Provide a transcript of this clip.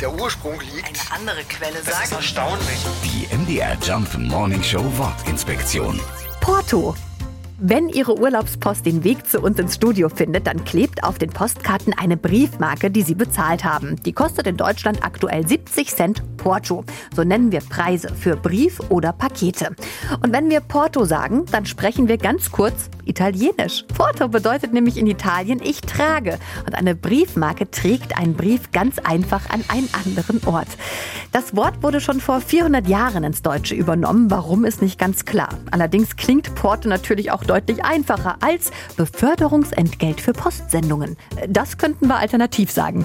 der Ursprung liegt. Eine andere Quelle Das ist sagt. erstaunlich. Die MDR Jump Morning Show Wortinspektion. Porto. Wenn Ihre Urlaubspost den Weg zu uns ins Studio findet, dann klebt auf den Postkarten eine Briefmarke, die Sie bezahlt haben. Die kostet in Deutschland aktuell 70 Cent Porto. So nennen wir Preise für Brief oder Pakete. Und wenn wir Porto sagen, dann sprechen wir ganz kurz Italienisch. Porto bedeutet nämlich in Italien ich trage. Und eine Briefmarke trägt einen Brief ganz einfach an einen anderen Ort. Das Wort wurde schon vor 400 Jahren ins Deutsche übernommen. Warum ist nicht ganz klar. Allerdings klingt Porto natürlich auch deutlich einfacher als Beförderungsentgelt für Postsendungen. Das könnten wir alternativ sagen.